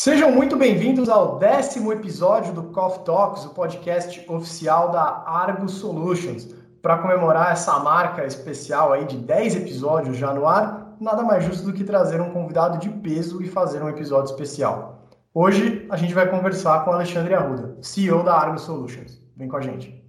Sejam muito bem-vindos ao décimo episódio do Coffee Talks, o podcast oficial da Argo Solutions. Para comemorar essa marca especial aí de 10 episódios já no ar, nada mais justo do que trazer um convidado de peso e fazer um episódio especial. Hoje a gente vai conversar com Alexandre Arruda, CEO da Argo Solutions. Vem com a gente.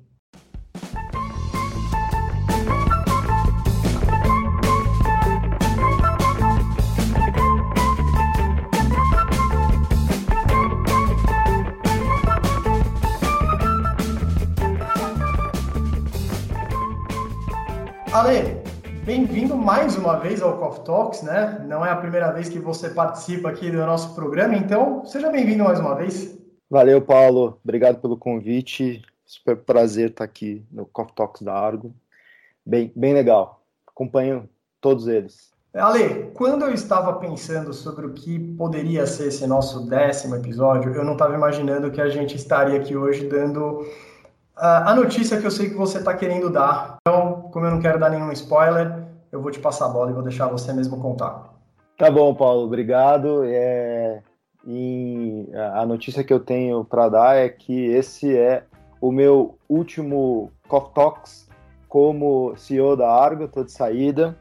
Mais uma vez ao Coffee Talks, né? Não é a primeira vez que você participa aqui do nosso programa, então seja bem-vindo mais uma vez. Valeu, Paulo. Obrigado pelo convite. Super prazer estar aqui no Coffee Talks da Argo. Bem, bem legal. Acompanho todos eles. Ale, quando eu estava pensando sobre o que poderia ser esse nosso décimo episódio, eu não estava imaginando que a gente estaria aqui hoje dando a notícia que eu sei que você está querendo dar. Então, como eu não quero dar nenhum spoiler, eu vou te passar a bola e vou deixar você mesmo contar. Tá bom, Paulo, obrigado. É... E a notícia que eu tenho para dar é que esse é o meu último Coffee Talks como CEO da Argo, estou de saída.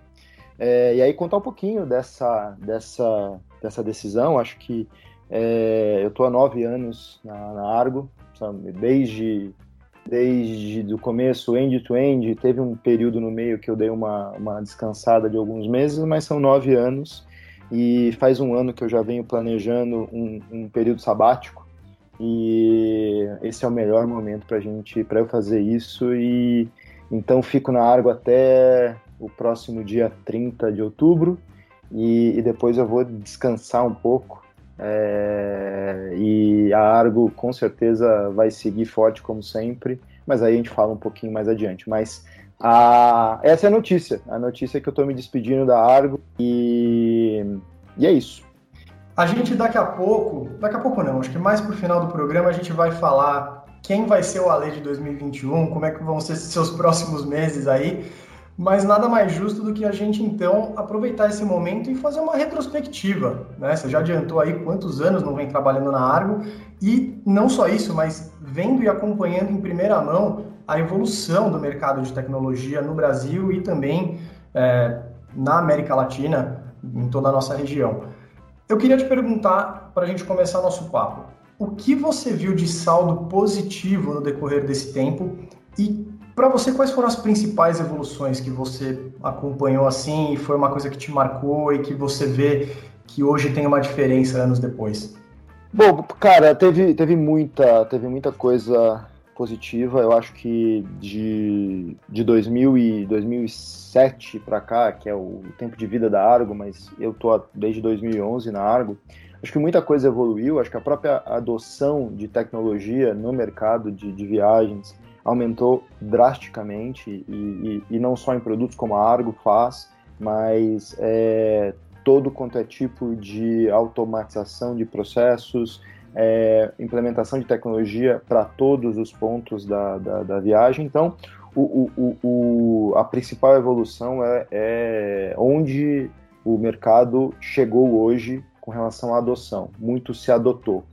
É... e aí contar um pouquinho dessa, dessa, dessa decisão. Acho que é... eu estou há nove anos na, na Argo, desde desde o começo, end-to-end. -end. Teve um período no meio que eu dei uma, uma descansada de alguns meses, mas são nove anos. E faz um ano que eu já venho planejando um, um período sabático. E esse é o melhor momento para gente, para eu fazer isso. E então fico na Argo até o próximo dia 30 de outubro. E, e depois eu vou descansar um pouco é, e a Argo com certeza vai seguir forte como sempre, mas aí a gente fala um pouquinho mais adiante. Mas a, essa é a notícia. A notícia é que eu estou me despedindo da Argo e, e é isso. A gente daqui a pouco, daqui a pouco não, acho que mais pro final do programa a gente vai falar quem vai ser o Ale de 2021, como é que vão ser seus próximos meses aí. Mas nada mais justo do que a gente então aproveitar esse momento e fazer uma retrospectiva. Né? Você já adiantou aí quantos anos não vem trabalhando na Argo e não só isso, mas vendo e acompanhando em primeira mão a evolução do mercado de tecnologia no Brasil e também é, na América Latina, em toda a nossa região. Eu queria te perguntar, para a gente começar nosso papo, o que você viu de saldo positivo no decorrer desse tempo e para você, quais foram as principais evoluções que você acompanhou assim e foi uma coisa que te marcou e que você vê que hoje tem uma diferença anos depois? Bom, cara, teve, teve, muita, teve muita coisa positiva. Eu acho que de, de 2000 e 2007 para cá, que é o tempo de vida da Argo, mas eu tô desde 2011 na Argo, acho que muita coisa evoluiu. Acho que a própria adoção de tecnologia no mercado de, de viagens aumentou drasticamente e, e, e, não só em produtos como a Argo faz, mas é, todo quanto é tipo de automatização de processos, é, implementação de tecnologia para todos os pontos da, da, da viagem. Então, o, o, o, a principal evolução é, é onde o mercado chegou hoje com relação à adoção. Muito se adotou.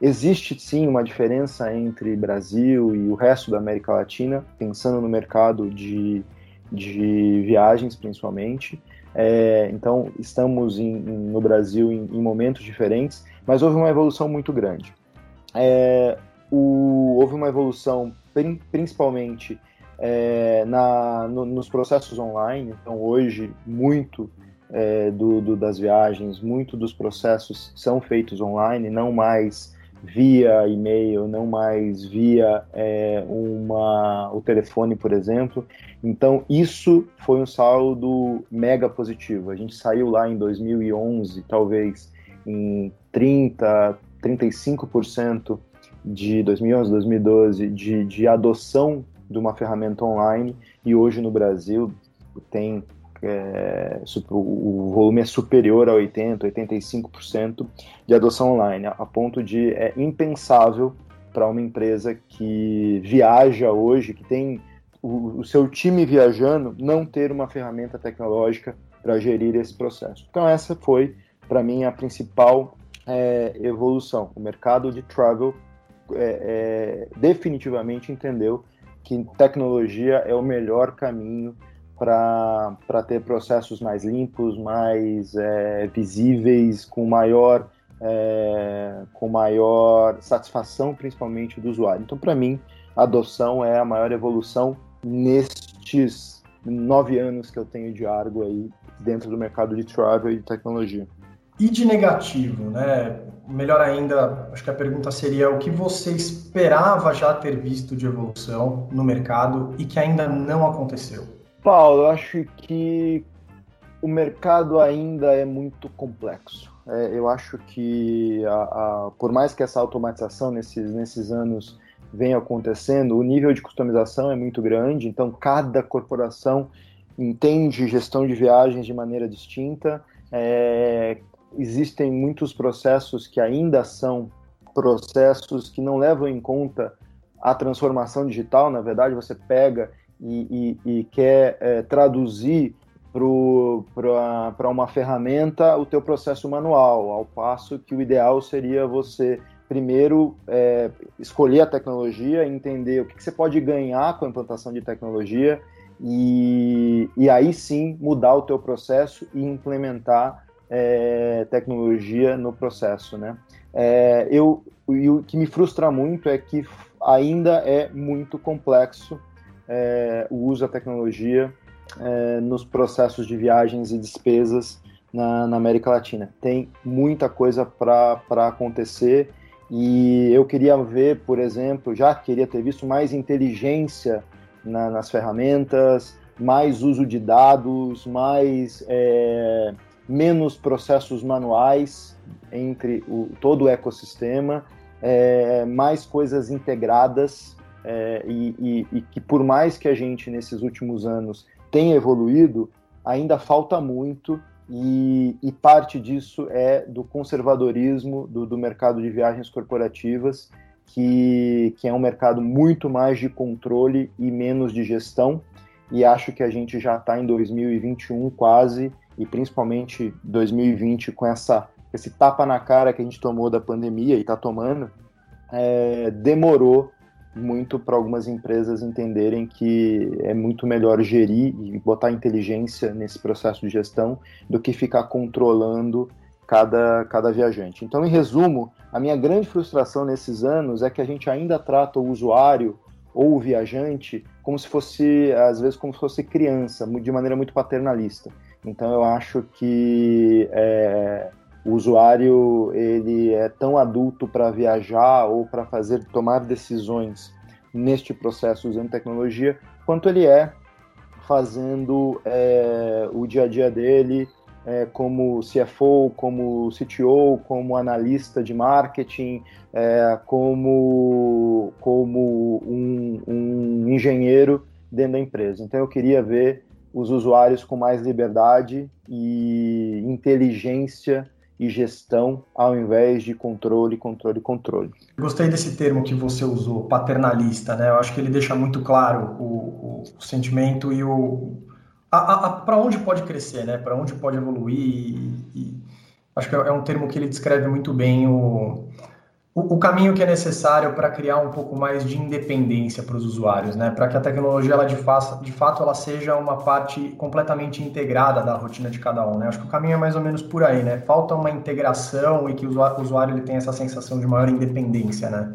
Existe sim uma diferença entre Brasil e o resto da América Latina, pensando no mercado de, de viagens principalmente. É, então, estamos em, no Brasil em, em, momentos diferentes, mas houve uma evolução muito grande. É, o, houve uma evolução principalmente é, na, no, nos processos online. Então, hoje, muito é, do, do, das viagens, muito dos processos são feitos online, não mais via e-mail, não mais via é, uma, o telefone, por exemplo. Então, isso foi um saldo mega positivo. A gente saiu lá em 2011, talvez em 30, 35% de 2011, 2012 de, de adoção de uma ferramenta online e hoje no Brasil tem é, o volume é superior a 80%, 85% de adoção online, a ponto de é impensável para uma empresa que viaja hoje, que tem o, o seu time viajando, não ter uma ferramenta tecnológica para gerir esse processo. Então essa foi, para mim, a principal é, evolução. O mercado de travel é, é, definitivamente entendeu que tecnologia é o melhor caminho para ter processos mais limpos, mais é, visíveis, com maior, é, com maior satisfação, principalmente do usuário. Então, para mim, a adoção é a maior evolução nestes nove anos que eu tenho de Argo aí dentro do mercado de travel e de tecnologia. E de negativo, né? Melhor ainda, acho que a pergunta seria o que você esperava já ter visto de evolução no mercado e que ainda não aconteceu? Paulo, eu acho que o mercado ainda é muito complexo. É, eu acho que, a, a, por mais que essa automatização nesses, nesses anos venha acontecendo, o nível de customização é muito grande, então cada corporação entende gestão de viagens de maneira distinta. É, existem muitos processos que ainda são processos que não levam em conta a transformação digital. Na verdade, você pega e, e, e quer é, traduzir para uma ferramenta o teu processo manual, ao passo que o ideal seria você primeiro é, escolher a tecnologia, entender o que, que, você pode ganhar com a implantação de tecnologia e, e aí sim mudar o teu processo e implementar é, tecnologia no processo, né? É, eu, e o que me frustra muito é que ainda é muito complexo é, o uso da tecnologia é, nos processos de viagens e despesas na, na América Latina. Tem muita coisa para acontecer e eu queria ver, por exemplo, já queria ter visto mais inteligência na, nas ferramentas, mais uso de dados, mais é, menos processos manuais entre o, todo o ecossistema, é, mais coisas integradas é, e, e, e, que por mais que a gente nesses últimos anos tenha evoluído, ainda falta muito. E, e parte disso é do conservadorismo do, do mercado de viagens corporativas, que, que é um mercado muito mais de controle e menos de gestão, e acho que a gente já está em 2021 quase, e principalmente 2020 com essa esse tapa na cara que a gente tomou da pandemia e está tomando, é, demorou muito para algumas empresas entenderem que é muito melhor gerir e botar inteligência nesse processo de gestão do que ficar controlando cada, cada viajante. Então, em resumo, a minha grande frustração nesses anos é que a gente ainda trata o usuário ou o viajante como se fosse, às vezes, como se fosse criança, de maneira muito paternalista. Então eu acho que é, o usuário ele é tão adulto para viajar ou para fazer tomar decisões neste processo usando tecnologia quanto ele é fazendo é, o dia a dia dele é, como CFO, como CTO, como analista de marketing, é, como, como um, um engenheiro dentro da empresa. Então eu queria ver os usuários com mais liberdade e inteligência e gestão ao invés de controle, controle, controle. Gostei desse termo que você usou, paternalista, né? Eu acho que ele deixa muito claro o, o sentimento e o para onde pode crescer, né? Para onde pode evoluir e, e, acho que é um termo que ele descreve muito bem o o, caminho que é necessário para criar um pouco mais de independência para os usuários, né? Para que a tecnologia ela de, faça, de fato ela seja uma parte completamente integrada da rotina de cada um, né? Acho que o caminho é mais ou menos por aí, né? Falta uma integração e que o usuário, o usuário ele tenha essa sensação de maior independência, né?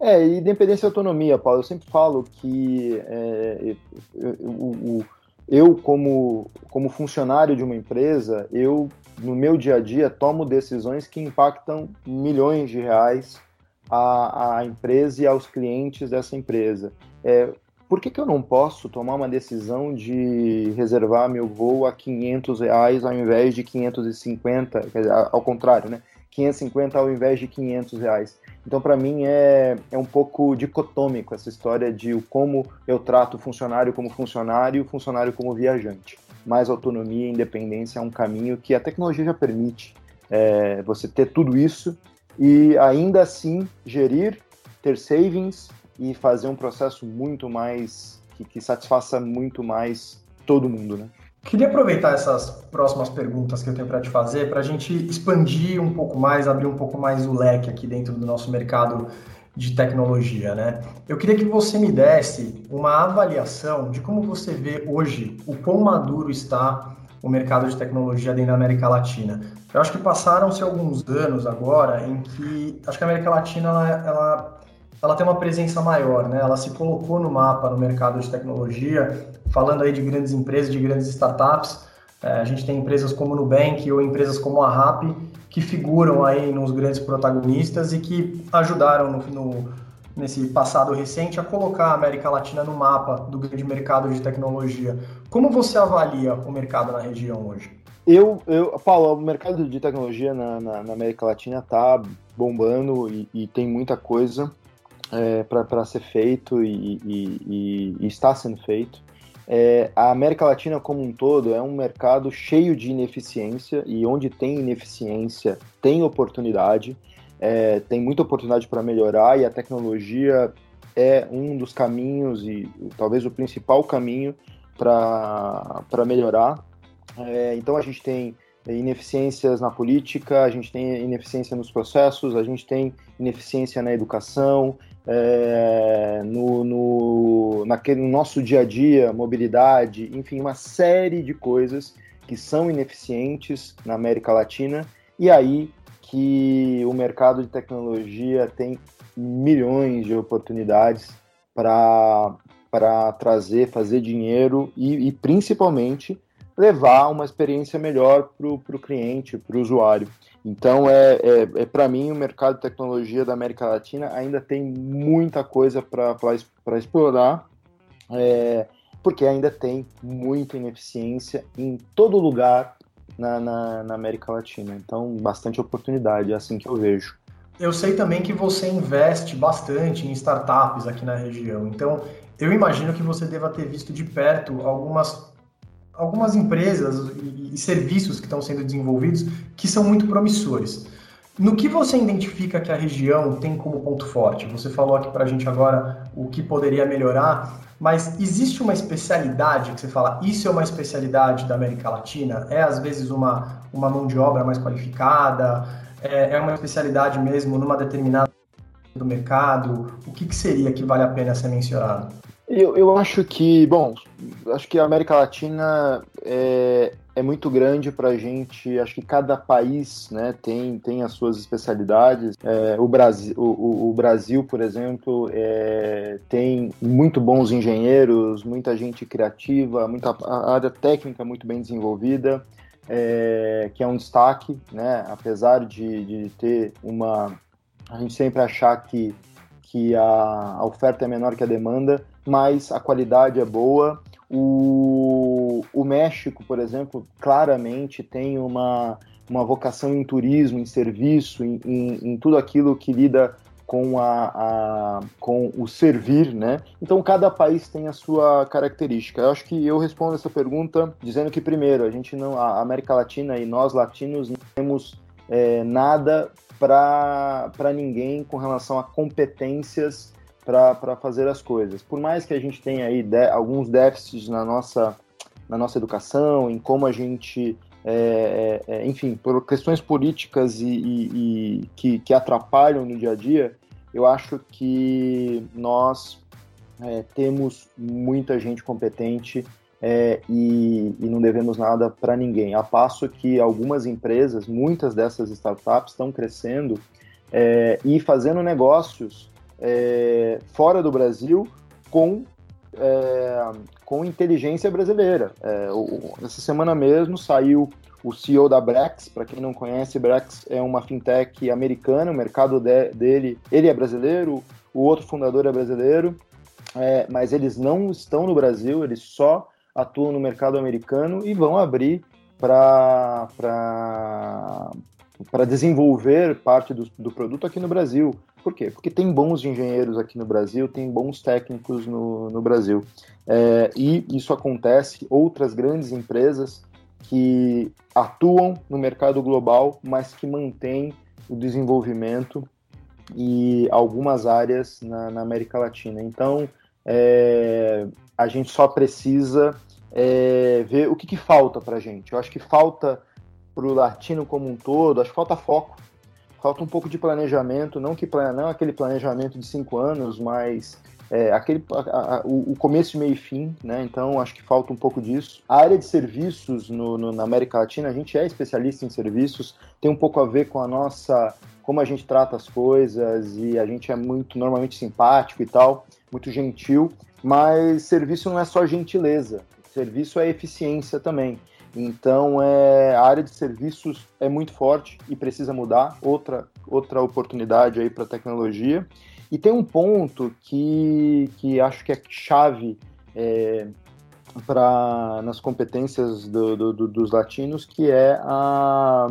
É, independência e autonomia, Paulo. Eu sempre falo que é, eu, eu, eu, como, como funcionário de uma empresa, eu no meu dia a dia, tomo decisões que impactam milhões de reais à, à empresa e aos clientes dessa empresa. É, por que, que eu não posso tomar uma decisão de reservar meu voo a 500 reais ao invés de 550, quer dizer, ao contrário, né? 550 ao invés de 500 reais. Então, para mim, é, é um pouco dicotômico essa história de como eu trato o funcionário como funcionário e o funcionário como viajante mais autonomia e independência é um caminho que a tecnologia já permite é, você ter tudo isso e ainda assim gerir, ter savings e fazer um processo muito mais que, que satisfaça muito mais todo mundo, né? Queria aproveitar essas próximas perguntas que eu tenho para te fazer para a gente expandir um pouco mais, abrir um pouco mais o leque aqui dentro do nosso mercado de tecnologia, né? Eu queria que você me desse uma avaliação de como você vê hoje o quão maduro está o mercado de tecnologia dentro da América Latina. Eu acho que passaram-se alguns anos agora em que acho que a América Latina ela, ela, ela tem uma presença maior, né? Ela se colocou no mapa no mercado de tecnologia, falando aí de grandes empresas, de grandes startups. É, a gente tem empresas como o Nubank ou empresas como a Rappi que figuram aí nos grandes protagonistas e que ajudaram no, no, nesse passado recente a colocar a América Latina no mapa do grande mercado de tecnologia. Como você avalia o mercado na região hoje? Eu, eu Paulo, o mercado de tecnologia na, na, na América Latina está bombando e, e, tem muita coisa é, para ser feito e, e, e, está sendo feito. É, a América Latina como um todo é um mercado cheio de ineficiência e onde tem ineficiência tem oportunidade, é, tem muita oportunidade para melhorar e a tecnologia é um dos caminhos e talvez o principal caminho para melhorar. É, então a gente tem ineficiências na política, a gente tem ineficiência nos processos, a gente tem ineficiência na educação, é, no, no, naquele, no nosso dia a dia, mobilidade, enfim, uma série de coisas que são ineficientes na América Latina, e aí que o mercado de tecnologia tem milhões de oportunidades para trazer, fazer dinheiro e, e principalmente levar uma experiência melhor para o cliente, para o usuário. Então, é, é, é para mim, o mercado de tecnologia da América Latina ainda tem muita coisa para explorar, é, porque ainda tem muita ineficiência em todo lugar na, na, na América Latina. Então, bastante oportunidade, é assim que eu vejo. Eu sei também que você investe bastante em startups aqui na região. Então, eu imagino que você deva ter visto de perto algumas algumas empresas e, e serviços que estão sendo desenvolvidos que são muito promissores. No que você identifica que a região tem como ponto forte? Você falou aqui para a gente agora o que poderia melhorar, mas existe uma especialidade que você fala, isso é uma especialidade da América Latina? É às vezes uma, uma mão de obra mais qualificada? É, é uma especialidade mesmo numa determinada do mercado? O que, que seria que vale a pena ser mencionado? Eu, eu acho que, bom, acho que a América Latina é, é muito grande para a gente. Acho que cada país né, tem, tem as suas especialidades. É, o, Brasil, o, o, Brasil, por exemplo, é, tem muito bons engenheiros, muita gente criativa, muita área técnica muito bem desenvolvida, é, que é um destaque, né? Apesar de, de ter uma. A gente sempre achar que, que a, a oferta é menor que a demanda mas a qualidade é boa. O, o México, por exemplo, claramente tem uma, uma vocação em turismo, em serviço, em, em, em tudo aquilo que lida com, a, a, com o servir, né? Então cada país tem a sua característica. Eu acho que eu respondo essa pergunta dizendo que primeiro a gente não, a América Latina e nós latinos não temos é, nada para ninguém com relação a competências para fazer as coisas. Por mais que a gente tenha aí de, alguns déficits na nossa, na nossa educação, em como a gente, é, é, é enfim, por questões políticas e, e, e que, que, atrapalham no dia a dia, eu acho que nós é, temos muita gente competente é, e, e, não devemos nada para ninguém. A passo que algumas empresas, muitas dessas startups, estão crescendo é, e fazendo negócios é, fora do Brasil com, é, com inteligência brasileira. É, o, essa semana mesmo saiu o CEO da Brex, para quem não conhece, Brex é uma fintech americana, o mercado de, dele, ele é brasileiro, o outro fundador é brasileiro, é, mas eles não estão no Brasil, eles só atuam no mercado americano e vão abrir para desenvolver parte do, do produto aqui no Brasil. Por quê? Porque tem bons engenheiros aqui no Brasil, tem bons técnicos no, no Brasil. É, e isso acontece, outras grandes empresas que atuam no mercado global, mas que mantêm o desenvolvimento e algumas áreas na, na América Latina. Então, é, a gente só precisa é, ver o que, que falta para gente. Eu acho que falta para o latino como um todo, acho que falta foco, falta um pouco de planejamento, não que não aquele planejamento de cinco anos, mas é, aquele, a, a, o, começo, meio e fim, né? Então acho que falta um pouco disso. A área de serviços no, no, na América Latina, a gente é especialista em serviços, tem um pouco a ver com a nossa como a gente trata as coisas e a gente é muito normalmente simpático e tal, muito gentil, mas serviço não é só gentileza, serviço é eficiência também. Então, é, a área de serviços é muito forte e precisa mudar. Outra, outra oportunidade aí para a tecnologia. E tem um ponto que, que acho que é chave é, nas competências do, do, do, dos latinos, que é a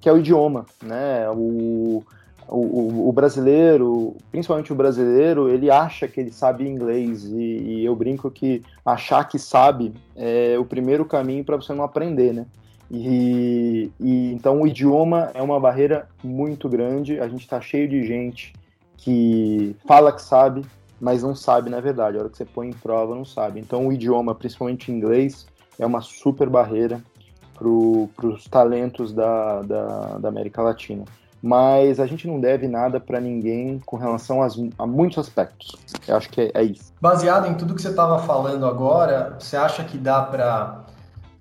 que é o idioma, né? O, o, o, brasileiro, principalmente o brasileiro, ele acha que ele sabe inglês e, e eu brinco que achar que sabe é o primeiro caminho para você não aprender, né? E, e, então o idioma é uma barreira muito grande. A gente está cheio de gente que fala que sabe, mas não sabe na verdade. A hora que você põe em prova, não sabe. Então o idioma, principalmente inglês, é uma super barreira para os talentos da, da, da América Latina mas a gente não deve nada para ninguém com relação às, a muitos aspectos. Eu acho que é, é isso. Baseado em tudo que você estava falando agora, você acha que dá para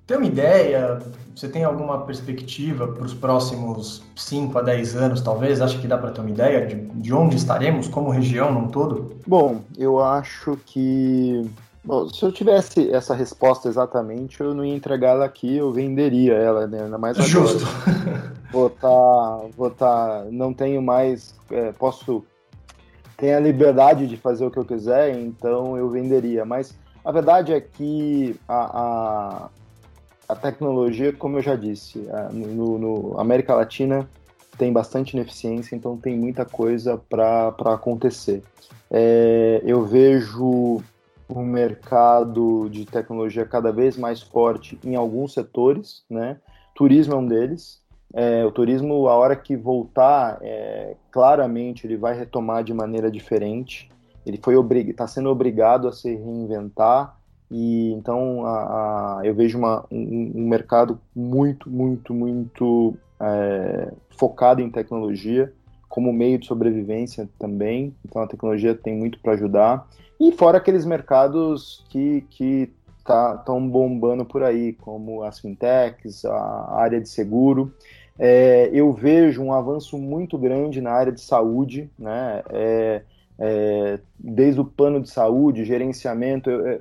ter uma ideia? Você tem alguma perspectiva para os próximos 5 a 10 anos, talvez? Acha que dá para ter uma ideia de, de onde estaremos como região num todo? Bom, eu acho que Bom, se eu tivesse essa resposta exatamente, eu não ia entregá-la aqui, eu venderia ela, né? Ainda mais agora. Justo. Vou tá, vou tá, não tenho mais, é, posso, tenho a liberdade de fazer o que eu quiser, então eu venderia. Mas a verdade é que a, a, a tecnologia, como eu já disse, a, no, no América Latina tem bastante ineficiência, então tem muita coisa para acontecer. É, eu vejo um mercado de tecnologia cada vez mais forte em alguns setores, né? Turismo é um deles. É, o turismo, a hora que voltar, é, claramente ele vai retomar de maneira diferente. Ele foi está sendo obrigado a se reinventar e então a, a, eu vejo uma, um, um, mercado muito, muito, muito é, focado em tecnologia como meio de sobrevivência também. Então a tecnologia tem muito para ajudar. E fora aqueles mercados que que estão tá, bombando por aí, como as fintechs, a área de seguro. É, eu vejo um avanço muito grande na área de saúde, né? É, é, desde o plano de saúde, gerenciamento. É,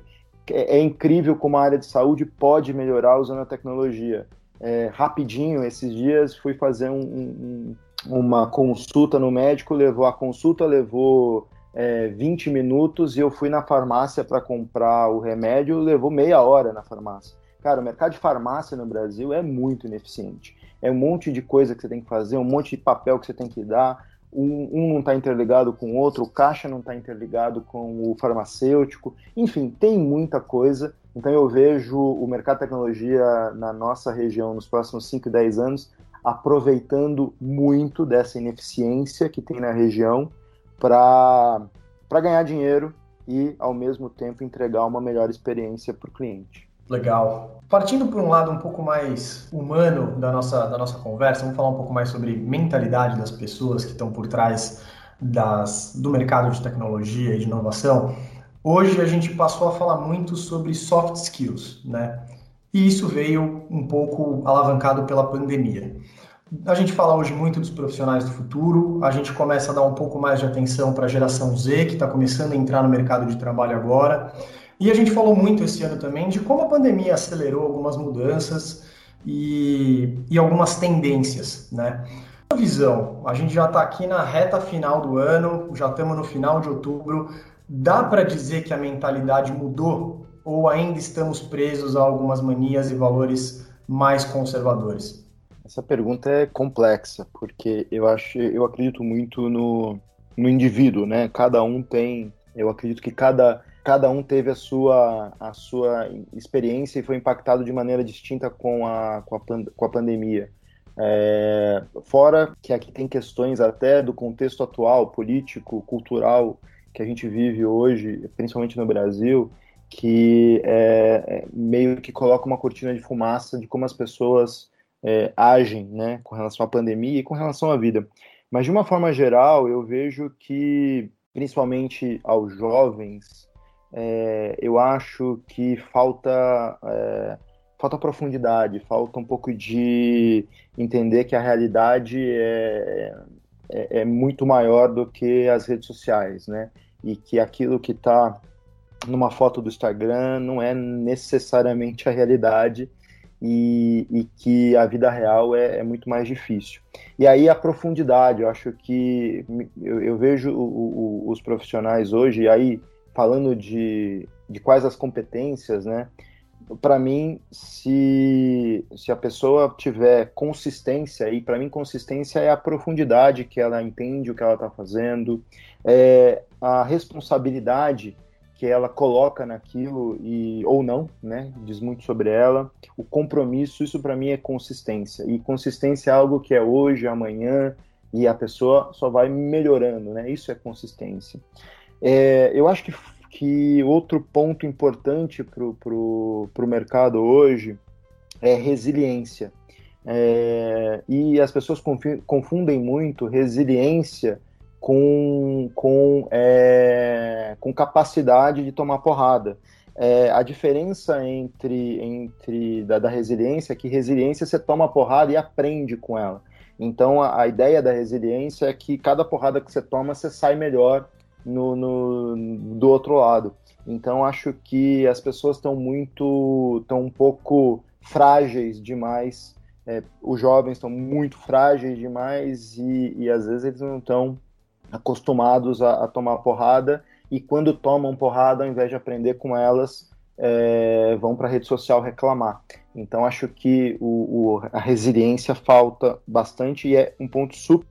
é, incrível como a área de saúde pode melhorar usando a tecnologia. É, rapidinho, esses dias fui fazer um, um, uma consulta no médico, levou a consulta, levou é, 20 minutos e eu fui na farmácia para comprar o remédio, levou meia hora na farmácia. Cara, o mercado de farmácia no Brasil é muito ineficiente. É um monte de coisa que você tem que fazer, um monte de papel que você tem que dar, um, um não está interligado com o outro, o caixa não está interligado com o farmacêutico, enfim, tem muita coisa. Então eu vejo o mercado de tecnologia na nossa região nos próximos 5, 10 anos aproveitando muito dessa ineficiência que tem na região para ganhar dinheiro e, ao mesmo tempo, entregar uma melhor experiência para o cliente. Legal. Partindo por um lado um pouco mais humano da nossa, da nossa conversa, vamos falar um pouco mais sobre mentalidade das pessoas que estão por trás das, do mercado de tecnologia e de inovação. Hoje a gente passou a falar muito sobre soft skills, né? E isso veio um pouco alavancado pela pandemia. A gente fala hoje muito dos profissionais do futuro, a gente começa a dar um pouco mais de atenção para a geração Z, que está começando a entrar no mercado de trabalho agora. E a gente falou muito esse ano também de como a pandemia acelerou algumas mudanças e, e algumas tendências, né? A visão, a gente já está aqui na reta final do ano, já estamos no final de outubro. Dá para dizer que a mentalidade mudou ou ainda estamos presos a algumas manias e valores mais conservadores? Essa pergunta é complexa, porque eu acho, eu acredito muito no, no indivíduo, né? Cada um tem, eu acredito que cada, cada um teve a sua, a sua experiência e foi impactado de maneira distinta com a, com a, com a pandemia. É, fora que aqui tem questões até do contexto atual, político, cultural, que a gente vive hoje, principalmente no Brasil, que é, é, meio que coloca uma cortina de fumaça de como as pessoas é, agem né, com relação à pandemia e com relação à vida. Mas, de uma forma geral, eu vejo que, principalmente aos jovens, é, eu acho que falta, é, falta profundidade, falta um pouco de entender que a realidade é, é, é muito maior do que as redes sociais, né? E que aquilo que está numa foto do Instagram não é necessariamente a realidade e, e que a vida real é, é, muito mais difícil. E aí a profundidade, eu acho que eu, eu vejo o, o, os profissionais hoje, e aí falando de, de quais as competências, né? Para mim, se, se a pessoa tiver consistência, e para mim consistência é a profundidade que ela entende o que ela está fazendo, é a responsabilidade que ela coloca naquilo e ou não, né? Diz muito sobre ela. O compromisso, isso para mim é consistência. E consistência é algo que é hoje, amanhã, e a pessoa só vai melhorando, né? Isso é consistência. É, eu acho que, que outro ponto importante para o mercado hoje é resiliência. É, e as pessoas confundem muito resiliência com, com, é, com capacidade de tomar porrada. É, a diferença entre, entre da, da, resiliência é que resiliência você toma porrada e aprende com ela. Então a, a, ideia da resiliência é que cada porrada que você toma você sai melhor no, no do outro lado. Então acho que as pessoas estão muito, estão um pouco frágeis demais. É, os jovens estão muito frágeis demais e, e às vezes eles não estão acostumados a, a, tomar porrada e quando tomam porrada, ao invés de aprender com elas, é, vão para a rede social reclamar. Então acho que o, o, a resiliência falta bastante e é um ponto super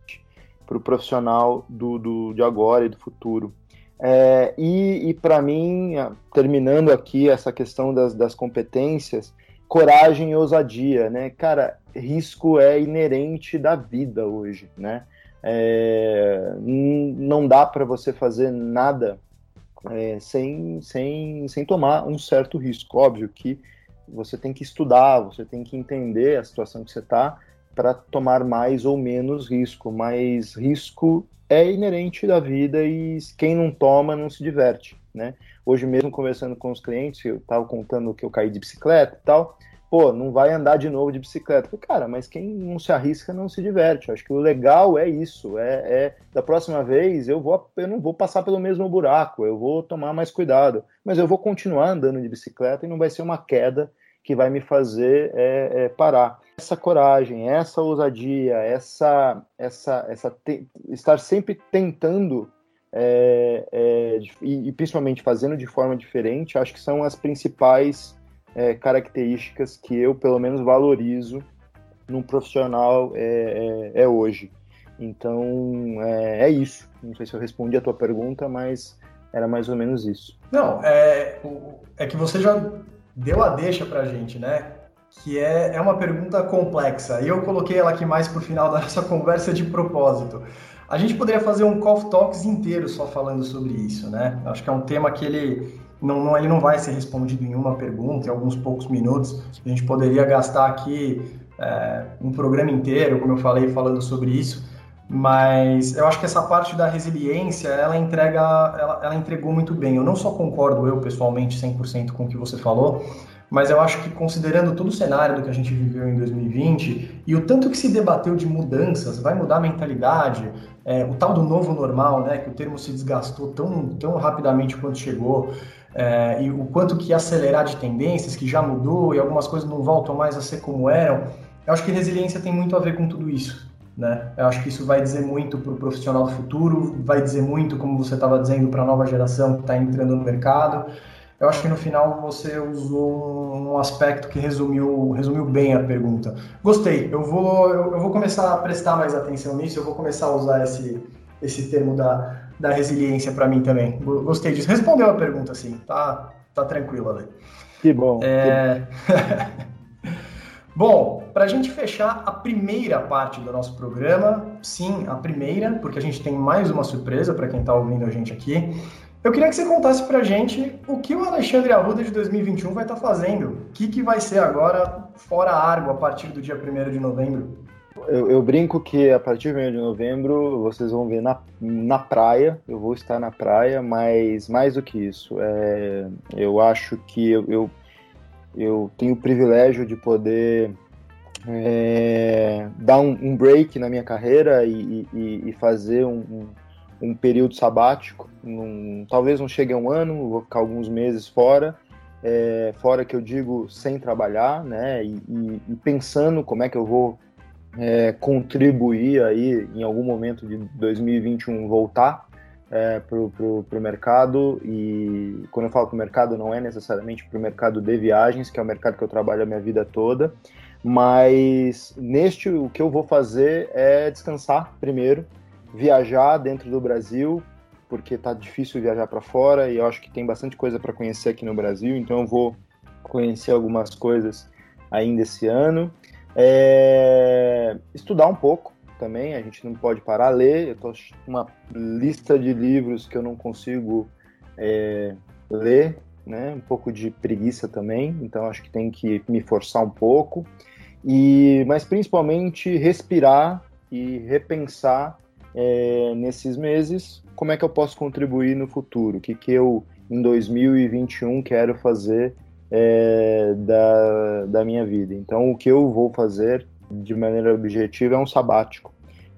para o profissional do, do, de agora e do futuro. É, e, e para mim, terminando aqui essa questão das, das competências, coragem e ousadia, né? Cara, risco é inerente da vida hoje, né? É, não dá para você fazer nada é, sem, sem, sem tomar um certo risco. Óbvio que você tem que estudar, você tem que entender a situação que você está para tomar mais ou menos risco, mas risco é inerente da vida e quem não toma não se diverte, né? Hoje mesmo conversando com os clientes, eu estava contando que eu caí de bicicleta e tal, pô, não vai andar de novo de bicicleta. Falei, cara, mas quem não se arrisca não se diverte. Eu acho que o legal é isso. É, é, da próxima vez eu vou, eu não vou passar pelo mesmo buraco. Eu vou tomar mais cuidado. Mas eu vou continuar andando de bicicleta e não vai ser uma queda que vai me fazer é, é, parar. Essa coragem, essa ousadia, essa, essa, essa te, estar sempre tentando é, é e, e principalmente fazendo de forma diferente, acho que são as principais é, características que eu, pelo menos, valorizo num profissional é, é, é hoje. Então, é, é, isso. Não sei se eu respondi a tua pergunta, mas era mais ou menos isso. Não, é, é que você já deu a deixa pra gente, né? Que é, é uma pergunta complexa. E eu coloquei ela aqui mais pro final da nossa conversa de propósito. A gente poderia fazer um Call Talks inteiro só falando sobre isso, né? Acho que é um tema que ele não, não, ele não vai ser respondido em uma pergunta, em alguns poucos minutos. A gente poderia gastar aqui é, um programa inteiro, como eu falei, falando sobre isso. Mas eu acho que essa parte da resiliência, ela entrega, ela, ela entregou muito bem. Eu não só concordo eu pessoalmente 100% com o que você falou, mas eu acho que considerando todo o cenário do que a gente viveu em 2020 e o tanto que se debateu de mudanças, vai mudar a mentalidade, é, o tal do novo normal, né, que o termo se desgastou tão, tão rapidamente quanto chegou, é, e o quanto que acelerar de tendências, que já mudou e algumas coisas não voltam mais a ser como eram, eu acho que resiliência tem muito a ver com tudo isso. Né? Eu acho que isso vai dizer muito para o profissional do futuro, vai dizer muito, como você estava dizendo, para a nova geração que está entrando no mercado. Eu acho que no final você usou um aspecto que resumiu, resumiu bem a pergunta. Gostei, eu vou, eu, eu vou começar a prestar mais atenção nisso, eu vou começar a usar esse, esse termo da, da resiliência para mim também. Gostei disso. Respondeu a pergunta, sim. Tá, tá tranquilo, Ale. Que bom. É... bom, para a gente fechar a primeira parte do nosso programa, sim, a primeira, porque a gente tem mais uma surpresa para quem está ouvindo a gente aqui. Eu queria que você contasse pra gente o que o Alexandre Arruda de 2021 vai estar tá fazendo. O que, que vai ser agora fora Argo a partir do dia 1 de novembro? Eu, eu, brinco que a partir do 1 de novembro vocês vão ver na, na praia, eu vou estar na praia, mas mais do que isso, é, eu acho que eu, eu, eu tenho o privilégio de poder é, dar um, um, break na minha carreira e, e, e fazer um, um, período sabático. Num, talvez não chegue a um ano, vou ficar alguns meses fora, é, fora que eu digo sem trabalhar, né? E, e pensando como é que eu vou é, contribuir aí em algum momento de 2021 voltar é, para o mercado. E quando eu falo para o mercado não é necessariamente para o mercado de viagens que é o mercado que eu trabalho a minha vida toda. Mas neste o que eu vou fazer é descansar primeiro viajar dentro do Brasil porque tá difícil viajar para fora e eu acho que tem bastante coisa para conhecer aqui no Brasil. Então eu vou conhecer algumas coisas ainda esse ano é, estudar um pouco também, a gente não pode parar a ler. Eu tô uma lista de livros que eu não consigo é, ler, né? Um pouco de preguiça também, então acho que tem que me forçar um pouco. E, mas principalmente respirar e repensar é, nesses meses como é que eu posso contribuir no futuro, o que, que eu em 2021 quero fazer é, da, da minha vida. Então, o que eu vou fazer de maneira objetiva é um sabático,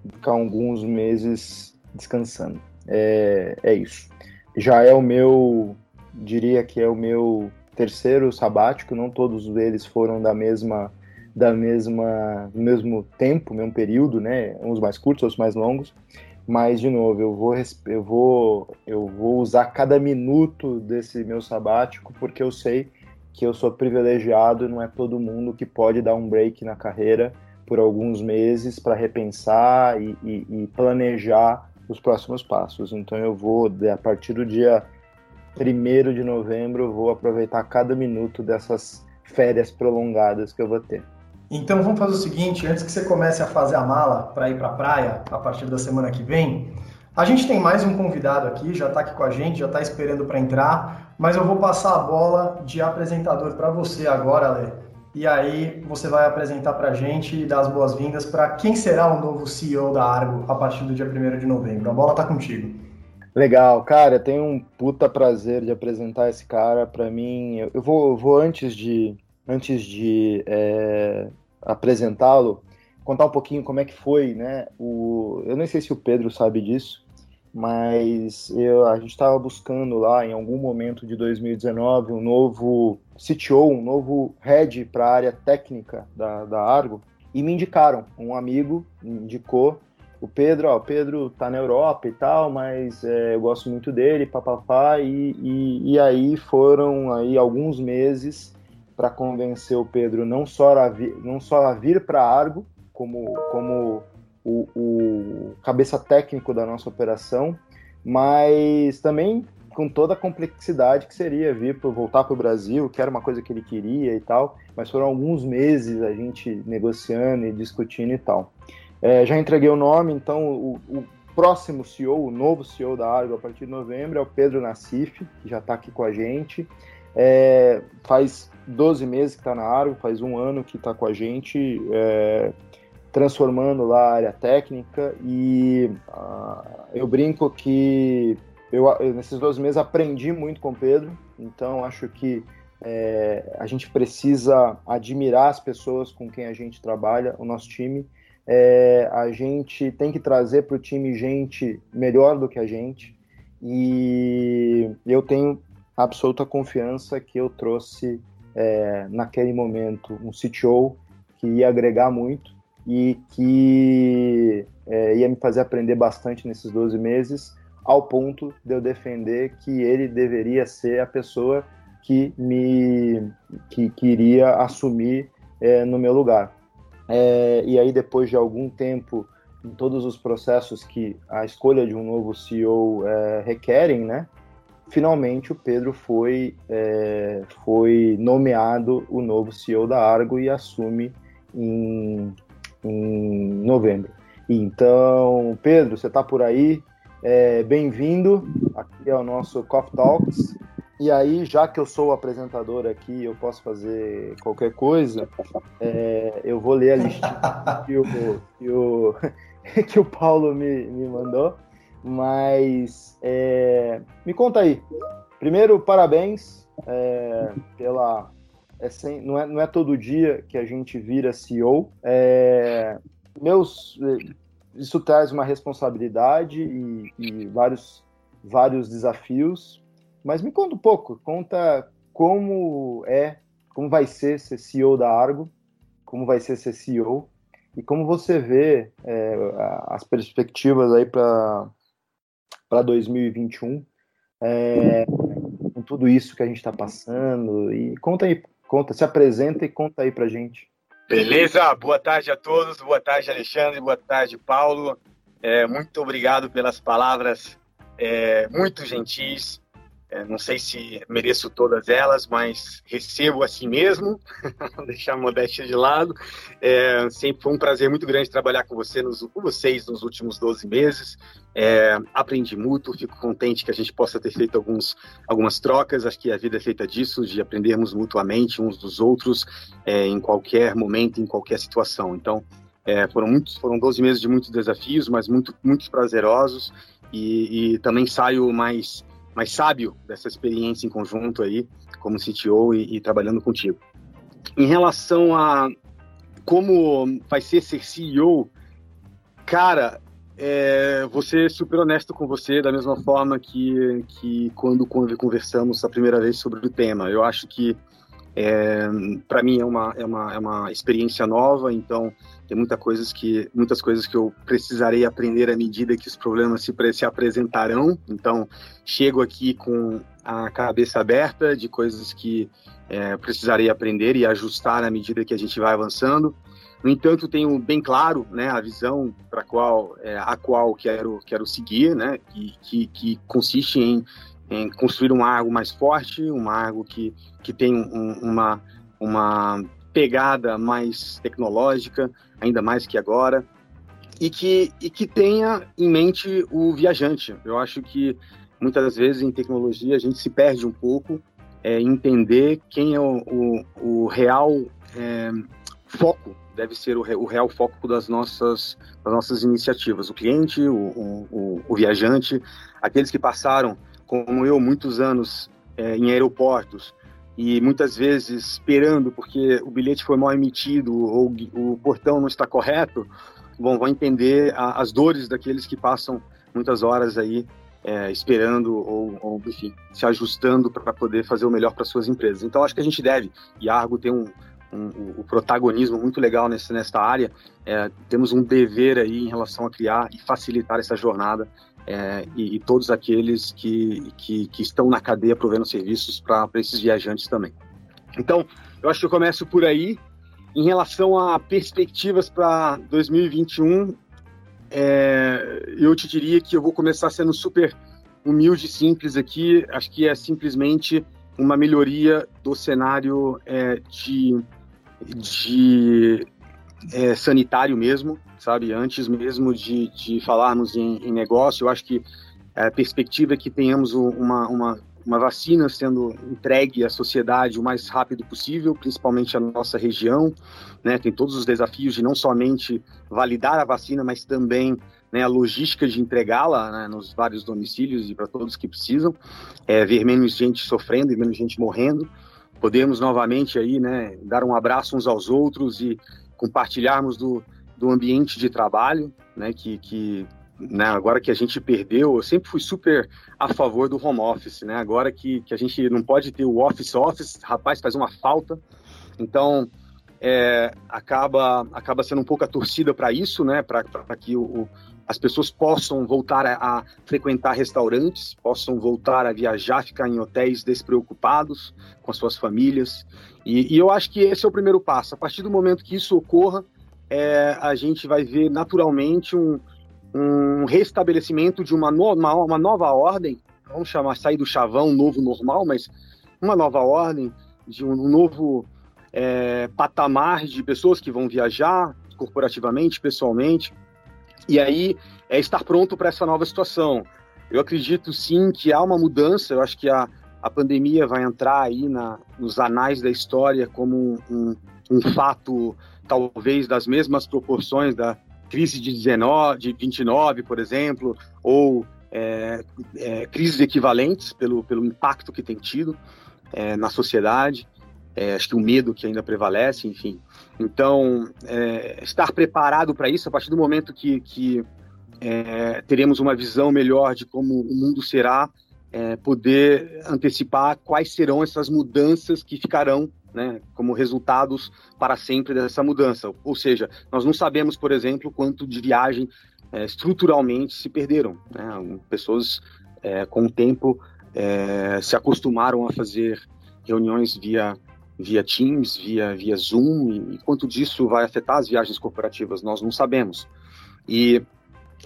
ficar alguns meses descansando. É, é isso. Já é o meu, diria que é o meu terceiro sabático, não todos eles foram da mesma da mesma mesmo tempo, mesmo período, né? Uns mais curtos, outros mais longos. Mas de novo, eu vou eu vou eu vou usar cada minuto desse meu sabático porque eu sei que eu sou privilegiado, não é todo mundo que pode dar um break na carreira por alguns meses para repensar e, e, e, planejar os próximos passos. Então eu vou, a partir do dia 1 de novembro, vou aproveitar cada minuto dessas férias prolongadas que eu vou ter. Então vamos fazer o seguinte, antes que você comece a fazer a mala para ir para a praia a partir da semana que vem, a gente tem mais um convidado aqui, já está aqui com a gente, já está esperando para entrar, mas eu vou passar a bola de apresentador para você agora, Lê. E aí você vai apresentar para a gente e dar as boas-vindas para quem será o novo CEO da Argo a partir do dia 1 de novembro. A bola está contigo. Legal, cara, tenho um puta prazer de apresentar esse cara para mim. Eu vou, eu vou antes de, antes de é, apresentá-lo, contar um pouquinho como é que foi, né? O, eu nem sei se o Pedro sabe disso, mas eu, a gente estava buscando lá em algum momento de 2019 um novo CTO, um novo head para a área técnica da, da Argo. E me indicaram, um amigo indicou. O Pedro, ó, o Pedro tá na Europa e tal, mas é, eu gosto muito dele, papapá, e, e, e aí foram aí alguns meses para convencer o Pedro não só a vir, não só a vir para Argo como, como o, o cabeça técnico da nossa operação, mas também com toda a complexidade que seria vir para voltar para o Brasil, que era uma coisa que ele queria e tal, mas foram alguns meses a gente negociando e discutindo e tal. É, já entreguei o nome, então o, o, próximo CEO, o novo CEO da Argo a partir de novembro é o Pedro Nassif, que já está aqui com a gente. É, faz 12 meses que está na Argo, faz um ano que está com a gente. É, transformando lá a área técnica e uh, eu brinco que eu, nesses dois meses aprendi muito com o Pedro, então acho que é, a gente precisa admirar as pessoas com quem a gente trabalha, o nosso time. É, a gente tem que trazer para o time gente melhor do que a gente. E eu tenho absoluta confiança que eu trouxe é, naquele momento um CTO que ia agregar muito e que é, ia me fazer aprender bastante nesses 12 meses, ao ponto de eu defender que ele deveria ser a pessoa que me que queria assumir é, no meu lugar. É, e aí depois de algum tempo em todos os processos que a escolha de um novo CEO é, requerem, né? Finalmente o Pedro foi é, foi nomeado o novo CEO da Argo e assume em em novembro. Então, Pedro, você está por aí? É, Bem-vindo. que é o nosso Coffee Talks. E aí, já que eu sou o apresentador aqui, eu posso fazer qualquer coisa, é, eu vou ler a listinha que o, que o, que o Paulo me, me mandou. Mas é, me conta aí. Primeiro, parabéns é, pela. É sem, não, é, não é todo dia que a gente vira CEO. É, meus, isso traz uma responsabilidade e, e vários, vários desafios mas me conta um pouco, conta como é, como vai ser ser CEO da Argo, como vai ser ser CEO e como você vê é, as perspectivas aí para 2021 é, com tudo isso que a gente está passando e conta aí, conta, se apresenta e conta aí para gente. Beleza, boa tarde a todos, boa tarde Alexandre, boa tarde Paulo, é, muito obrigado pelas palavras é, muito gentis, é, não sei se mereço todas elas, mas recebo assim mesmo, deixar a modéstia de lado. É, sempre foi um prazer muito grande trabalhar com, você nos, com vocês nos últimos 12 meses. É, aprendi muito, fico contente que a gente possa ter feito alguns, algumas trocas. Acho que a vida é feita disso, de aprendermos mutuamente uns dos outros é, em qualquer momento, em qualquer situação. Então, é, foram, muitos, foram 12 meses de muitos desafios, mas muito, muito prazerosos. E, e também saio mais mais sábio dessa experiência em conjunto aí, como CTO e, e trabalhando contigo. Em relação a como vai ser ser CEO, cara, é, ser super honesto com você, da mesma forma que, que quando conversamos a primeira vez sobre o tema. Eu acho que é, para mim é uma, é, uma, é uma experiência nova, então tem muita coisas que, muitas coisas que eu precisarei aprender à medida que os problemas se, se apresentarão. Então, chego aqui com a cabeça aberta de coisas que é, precisarei aprender e ajustar à medida que a gente vai avançando. No entanto, tenho bem claro né, a visão para qual, é, a qual quero, quero seguir, né, que, que, consiste em em construir um Argo mais forte, um Argo que, que tem um, uma, uma pegada mais tecnológica, ainda mais que agora, e que, e que tenha em mente o viajante. Eu acho que muitas das vezes em tecnologia a gente se perde um pouco é, entender quem é o, o, o real é, foco, deve ser o, o, real foco das nossas, das nossas iniciativas. O cliente, o, o, o viajante, aqueles que passaram como eu, muitos anos é, em aeroportos e muitas vezes esperando porque o bilhete foi mal emitido ou o portão não está correto, bom, vão entender a, as dores daqueles que passam muitas horas aí é, esperando ou, ou, enfim, se ajustando para poder fazer o melhor para suas empresas. Então, acho que a gente deve, e a Argo tem um, um, um, protagonismo muito legal nesse, nesta área, é, temos um dever aí em relação a criar e facilitar essa jornada é, e, e, todos aqueles que, que, que, estão na cadeia provendo serviços para esses viajantes também. Então, eu acho que eu começo por aí. Em relação a perspectivas para 2021, é, eu te diria que eu vou começar sendo super humilde e simples aqui. Acho que é simplesmente uma melhoria do cenário é, de, de é, sanitário mesmo sabe? Antes mesmo de, de falarmos em, em negócio, eu acho que a perspectiva é que tenhamos uma, uma, uma vacina sendo entregue à sociedade o mais rápido possível, principalmente a nossa região, né? Tem todos os desafios de não somente validar a vacina, mas também né, a logística de entregá-la né, nos vários domicílios e para todos que precisam, é, ver menos gente sofrendo e menos gente morrendo, podemos novamente aí, né, dar um abraço uns aos outros e compartilharmos do, do ambiente de trabalho, né, que, que né, agora que a gente perdeu, eu sempre fui super a favor do home office, né, agora que, que a gente não pode ter o office office, rapaz, faz uma falta, então é, acaba, acaba sendo um pouco a torcida para isso, né, para que o, o, as pessoas possam voltar a, a, frequentar restaurantes, possam voltar a viajar, ficar em hotéis despreocupados com as suas famílias, e, e eu acho que esse é o primeiro passo, a partir do momento que isso ocorra, é, a gente vai ver naturalmente um, um restabelecimento de uma, no, uma, uma, nova ordem, vamos chamar, sair do chavão, novo normal, mas uma nova ordem, de um, um novo é, patamar de pessoas que vão viajar corporativamente, pessoalmente, e aí é estar pronto para essa nova situação. Eu acredito sim que há uma mudança, eu acho que a, a pandemia vai entrar aí na, nos anais da história como um, um, fato, talvez, das mesmas proporções da crise de, 19, de 29, por exemplo, ou é, é, crises equivalentes pelo, pelo impacto que tem tido é, na sociedade. É, acho que o medo que ainda prevalece, enfim. Então, é, estar preparado para isso, a partir do momento que, que é, teremos uma visão melhor de como o mundo será, é, poder antecipar quais serão essas mudanças que ficarão né, como resultados para sempre dessa mudança. Ou seja, nós não sabemos, por exemplo, quanto de viagem é, estruturalmente se perderam. Né? Pessoas, é, com o tempo, é, se acostumaram a fazer reuniões via via Teams, via, via Zoom, e, quanto disso vai afetar as viagens corporativas, nós não sabemos. E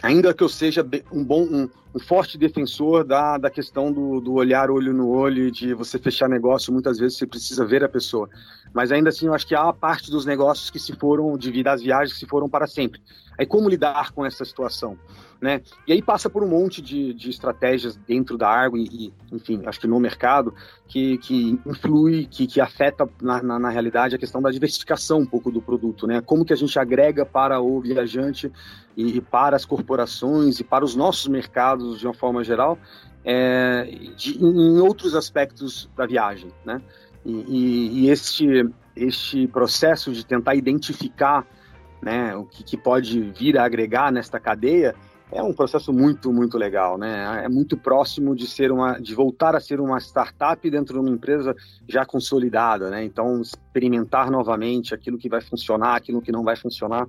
ainda que eu seja um bom, um, um forte defensor da, da questão do, do, olhar olho no olho, de você fechar negócio, muitas vezes você precisa ver a pessoa. Mas ainda assim, eu acho que há parte dos negócios que se foram, devido às viagens, que se foram para sempre. Aí como lidar com essa situação? Né? E aí passa por um monte de, de estratégias dentro da Argo e, enfim, acho que no mercado, que, que influi, que, que afeta na, na, na, realidade a questão da diversificação um pouco do produto, né? Como que a gente agrega para o viajante e, e para as corporações e para os nossos mercados de uma forma geral, é, de, em outros aspectos da viagem, né? E, e, e este, este processo de tentar identificar né, o que, que, pode vir a agregar nesta cadeia é um processo muito, muito legal, né? É muito próximo de ser uma, de voltar a ser uma startup dentro de uma empresa já consolidada, né? Então, experimentar novamente aquilo que vai funcionar, aquilo que não vai funcionar.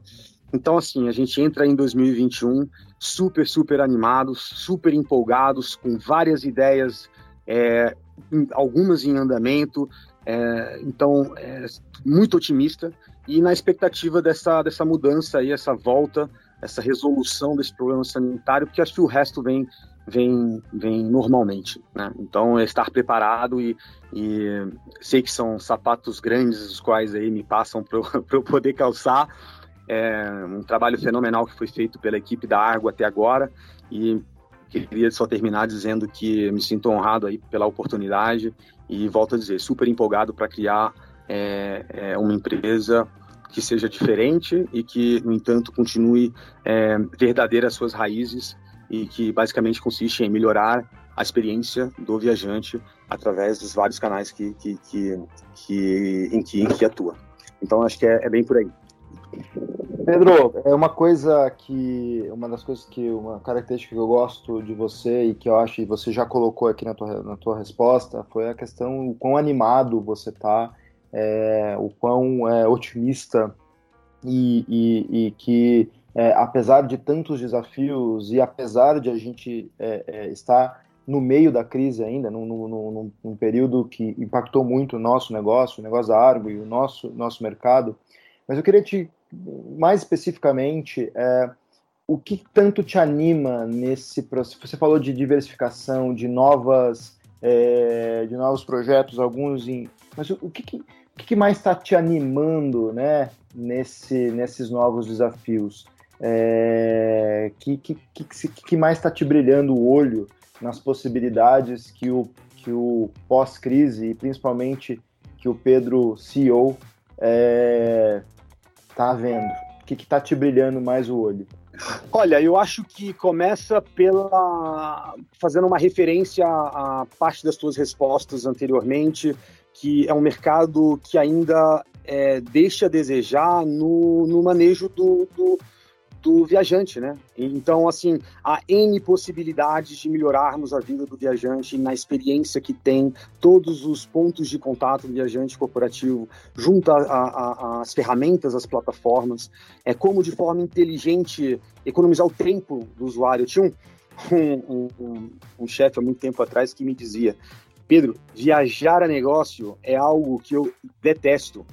Então, assim, a gente entra em 2021 super, super animados, super empolgados, com várias ideias, é, algumas em andamento. É, então, é, muito otimista e na expectativa dessa, dessa mudança aí, essa volta essa resolução desse problema sanitário, porque acho que o resto vem vem, vem normalmente, né? Então, é estar preparado e, e sei que são sapatos grandes, os quais aí me passam para eu poder calçar. É um trabalho fenomenal que foi feito pela equipe da Argo até agora e queria só terminar dizendo que me sinto honrado aí pela oportunidade e volto a dizer, super empolgado para criar é, é, uma empresa que seja diferente e que, no entanto, continue é, verdadeira às suas raízes e que basicamente consiste em melhorar a experiência do viajante através dos vários canais que, que, que, que em, que, em que atua. Então, acho que é, é bem por aí. Pedro, é uma coisa que, uma das coisas que, uma característica que eu gosto de você e que eu acho que você já colocou aqui na tua, na tua resposta foi a questão o quão animado você tá é, o quão é, otimista e, e, e que, é, apesar de tantos desafios e apesar de a gente é, é, estar no meio da crise ainda, num, num, num, período que impactou muito o nosso negócio, o negócio da Argo e o nosso, nosso mercado, mas eu queria te, mais especificamente, é, o que tanto te anima nesse processo? Você falou de diversificação, de novas, é, de novos projetos, alguns em, mas o, o que, que o que mais está te animando né, nesse, nesses novos desafios? É, que, que, que, que mais está te brilhando o olho nas possibilidades que o, que o pós-crise e principalmente que o Pedro CEO está é, tá vendo? O que está te brilhando mais o olho? Olha, eu acho que começa pela fazendo uma referência à parte das tuas respostas anteriormente que é um mercado que ainda é, deixa a desejar no, no manejo do, do, do, viajante, né? Então, assim, há N possibilidades de melhorarmos a vida do viajante na experiência que tem, todos os pontos de contato do viajante corporativo, junto às ferramentas, às plataformas, é como de forma inteligente economizar o tempo do usuário. Eu tinha um, um, um, um chefe há muito tempo atrás que me dizia Pedro, viajar a negócio é algo que eu detesto.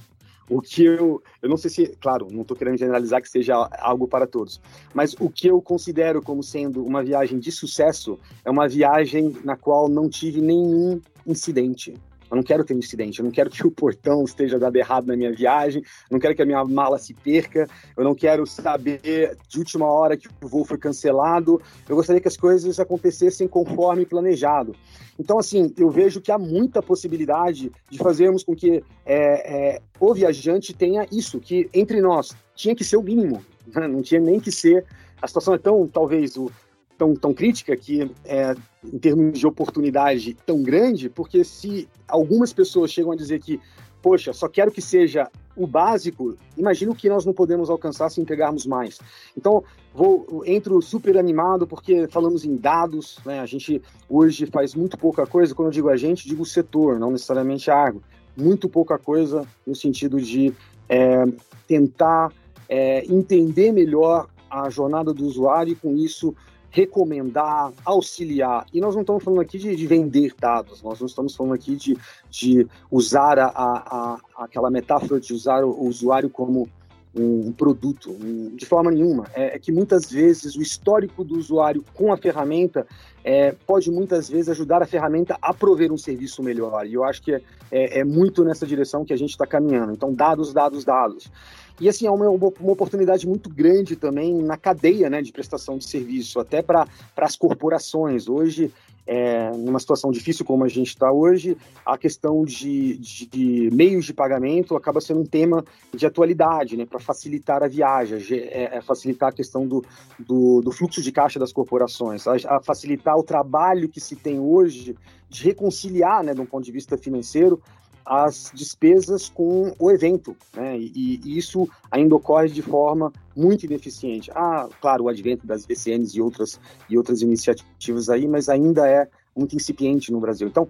O que eu, eu não sei se, claro, não estou querendo generalizar que seja algo para todos, mas o que eu considero como sendo uma viagem de sucesso é uma viagem na qual não tive nenhum incidente. Eu não quero ter um incidente, eu não quero que o portão esteja dado errado na minha viagem, eu não quero que a minha mala se perca, eu não quero saber de última hora que o voo foi cancelado. Eu gostaria que as coisas acontecessem conforme planejado. Então, assim, eu vejo que há muita possibilidade de fazermos com que é, é, o viajante tenha isso, que entre nós tinha que ser o mínimo, né? não tinha nem que ser. A situação é tão, talvez, o, tão, tão crítica que, é, em termos de oportunidade, tão grande, porque se algumas pessoas chegam a dizer que, poxa, só quero que seja o básico, imagino que nós não podemos alcançar se entregarmos mais. Então, vou entro super animado porque falamos em dados, né? A gente hoje faz muito pouca coisa, quando eu digo a gente, digo o setor, não necessariamente a água. Muito pouca coisa no sentido de é, tentar é, entender melhor a jornada do usuário e com isso recomendar, auxiliar. E nós não estamos falando aqui de, de vender dados, nós não estamos falando aqui de, de usar a, a, a aquela metáfora de usar o, o usuário como um produto, um, de forma nenhuma. É, é, que muitas vezes o histórico do usuário com a ferramenta é, pode muitas vezes ajudar a ferramenta a prover um serviço melhor. E eu acho que é, é, é muito nessa direção que a gente está caminhando. Então, dados, dados, dados. E assim, é uma, uma oportunidade muito grande também na cadeia né, de prestação de serviço, até para as corporações. Hoje, é, numa situação difícil como a gente está hoje, a questão de, de, meios de pagamento acaba sendo um tema de atualidade, né, para facilitar a viagem, é, é facilitar a questão do, do, do, fluxo de caixa das corporações, a, a, facilitar o trabalho que se tem hoje de reconciliar, né, de um ponto de vista financeiro, as despesas com o evento, né? E, e, isso ainda ocorre de forma muito ineficiente. Ah, claro, o advento das VCNs e outras e outras iniciativas aí, mas ainda é muito incipiente no Brasil. Então,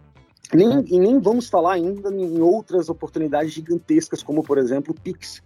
nem, e nem vamos falar ainda em outras oportunidades gigantescas, como por exemplo o Pix,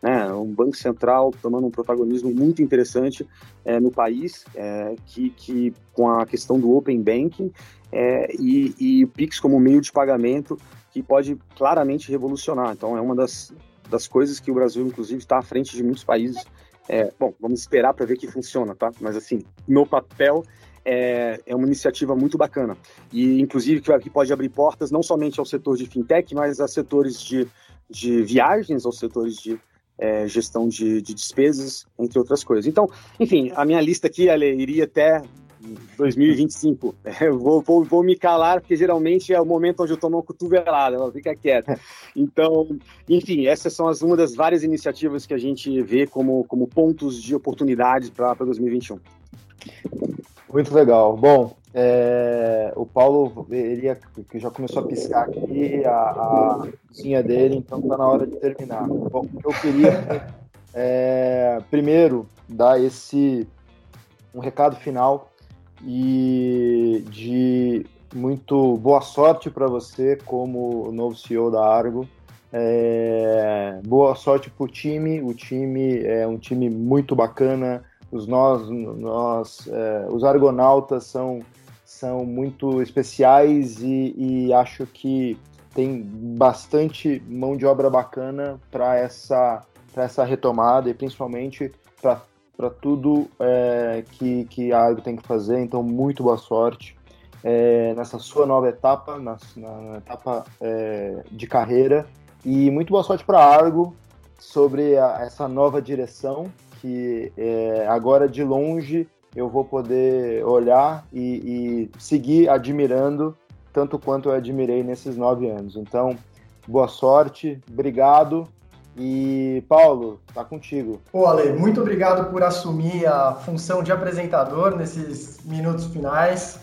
né, um banco central tomando um protagonismo muito interessante é, no país, é, que, que com a questão do open banking é, e, e o Pix como meio de pagamento que pode claramente revolucionar. Então, é uma das, das coisas que o Brasil, inclusive, está à frente de muitos países. É, bom, vamos esperar para ver que funciona, tá? Mas, assim, no papel, é, é, uma iniciativa muito bacana. E, inclusive, que, que pode abrir portas não somente ao setor de fintech, mas a setores de, de viagens, aos setores de é, gestão de, de, despesas, entre outras coisas. Então, enfim, a minha lista aqui, Ale, iria até 2025. Eu vou, vou, vou, me calar, porque geralmente é o momento onde eu tomo uma cotovelada, ela fica quieta. Então, enfim, essas são as, uma das várias iniciativas que a gente vê como, como pontos de oportunidade para 2021. Muito legal. Bom, é, o Paulo ele que já começou a piscar aqui a, a cozinha dele, então está na hora de terminar. Bom, eu queria é, primeiro dar esse um recado final e de muito boa sorte para você como novo CEO da Argo. É, boa sorte para o time. O time é um time muito bacana. Os nós, nós é, os argonautas são são muito especiais e, e acho que tem bastante mão de obra bacana para essa para essa retomada e principalmente para para tudo é, que, que a Argo tem que fazer. Então, muito boa sorte é, nessa sua nova etapa, na, na etapa é, de carreira. E muito boa sorte para a Argo sobre essa nova direção que é, agora de longe eu vou poder olhar e, e seguir admirando tanto quanto eu admirei nesses nove anos. Então, boa sorte, obrigado e, Paulo, tá contigo. Pô, Ale, muito obrigado por assumir a função de apresentador nesses minutos finais.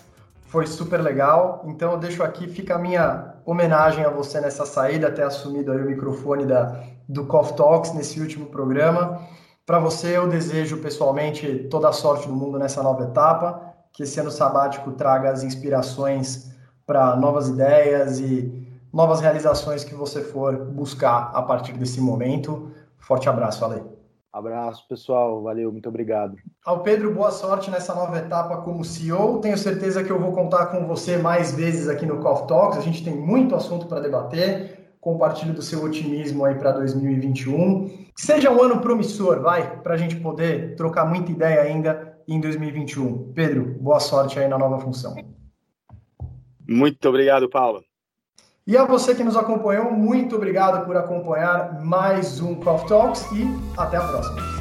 Foi super legal. Então, eu deixo aqui, fica a minha homenagem a você nessa saída, ter assumido aí o microfone da, do Coffee Talks nesse último programa. Para você, eu desejo pessoalmente toda a sorte do mundo nessa nova etapa, que esse ano sabático traga as inspirações para novas ideias e novas realizações que você for buscar a partir desse momento. Forte abraço, Ale. Abraço, pessoal. Valeu, muito obrigado. Ao Pedro, boa sorte nessa nova etapa como CEO. Tenho certeza que eu vou contar com você mais vezes aqui no Coffee Talks. A gente tem muito assunto para debater. Compartilho do seu otimismo aí para 2021. Seja um ano promissor, vai, para a gente poder trocar muita ideia ainda em 2021. Pedro, boa sorte aí na nova função. Muito obrigado, Paulo. E a você que nos acompanhou, muito obrigado por acompanhar mais um Coffee Talks e até a próxima.